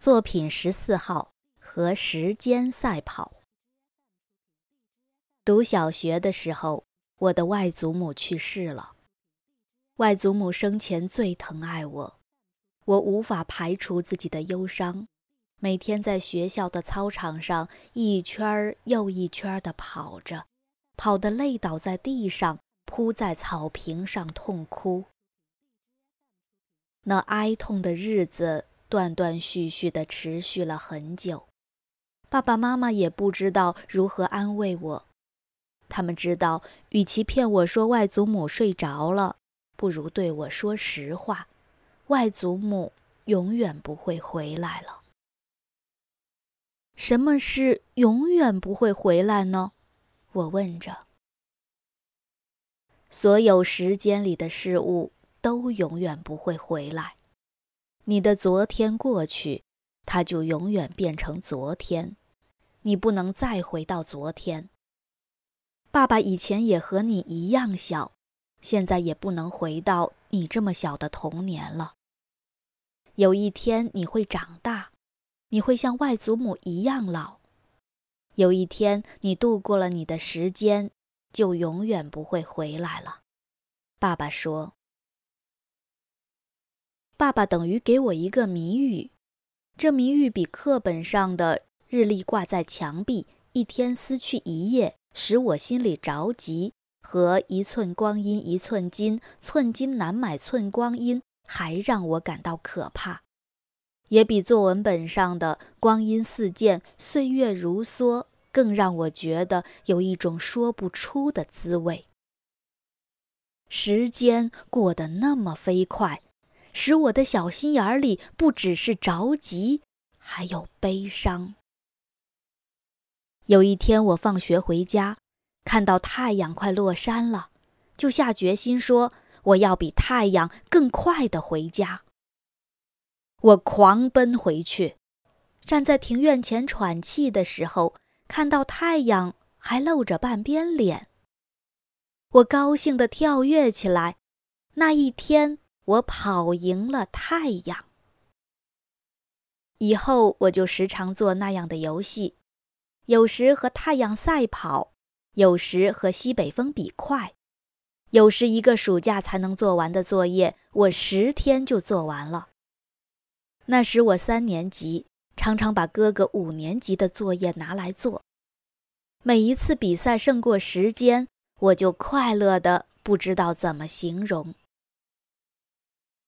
作品十四号和时间赛跑。读小学的时候，我的外祖母去世了。外祖母生前最疼爱我，我无法排除自己的忧伤，每天在学校的操场上一圈又一圈地跑着，跑得累倒在地上，扑在草坪上痛哭。那哀痛的日子。断断续续的持续了很久，爸爸妈妈也不知道如何安慰我。他们知道，与其骗我说外祖母睡着了，不如对我说实话：外祖母永远不会回来了。什么是永远不会回来呢？我问着。所有时间里的事物都永远不会回来。你的昨天过去，它就永远变成昨天，你不能再回到昨天。爸爸以前也和你一样小，现在也不能回到你这么小的童年了。有一天你会长大，你会像外祖母一样老。有一天你度过了你的时间，就永远不会回来了。爸爸说。爸爸等于给我一个谜语，这谜语比课本上的日历挂在墙壁，一天撕去一页，使我心里着急，和一寸光阴一寸金，寸金难买寸光阴，还让我感到可怕，也比作文本上的光阴似箭，岁月如梭，更让我觉得有一种说不出的滋味。时间过得那么飞快。使我的小心眼里不只是着急，还有悲伤。有一天，我放学回家，看到太阳快落山了，就下决心说：“我要比太阳更快的回家。”我狂奔回去，站在庭院前喘气的时候，看到太阳还露着半边脸。我高兴地跳跃起来。那一天。我跑赢了太阳。以后我就时常做那样的游戏，有时和太阳赛跑，有时和西北风比快，有时一个暑假才能做完的作业，我十天就做完了。那时我三年级，常常把哥哥五年级的作业拿来做。每一次比赛胜过时间，我就快乐的不知道怎么形容。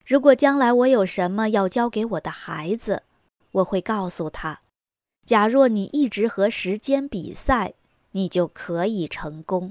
如果将来我有什么要教给我的孩子，我会告诉他：假若你一直和时间比赛，你就可以成功。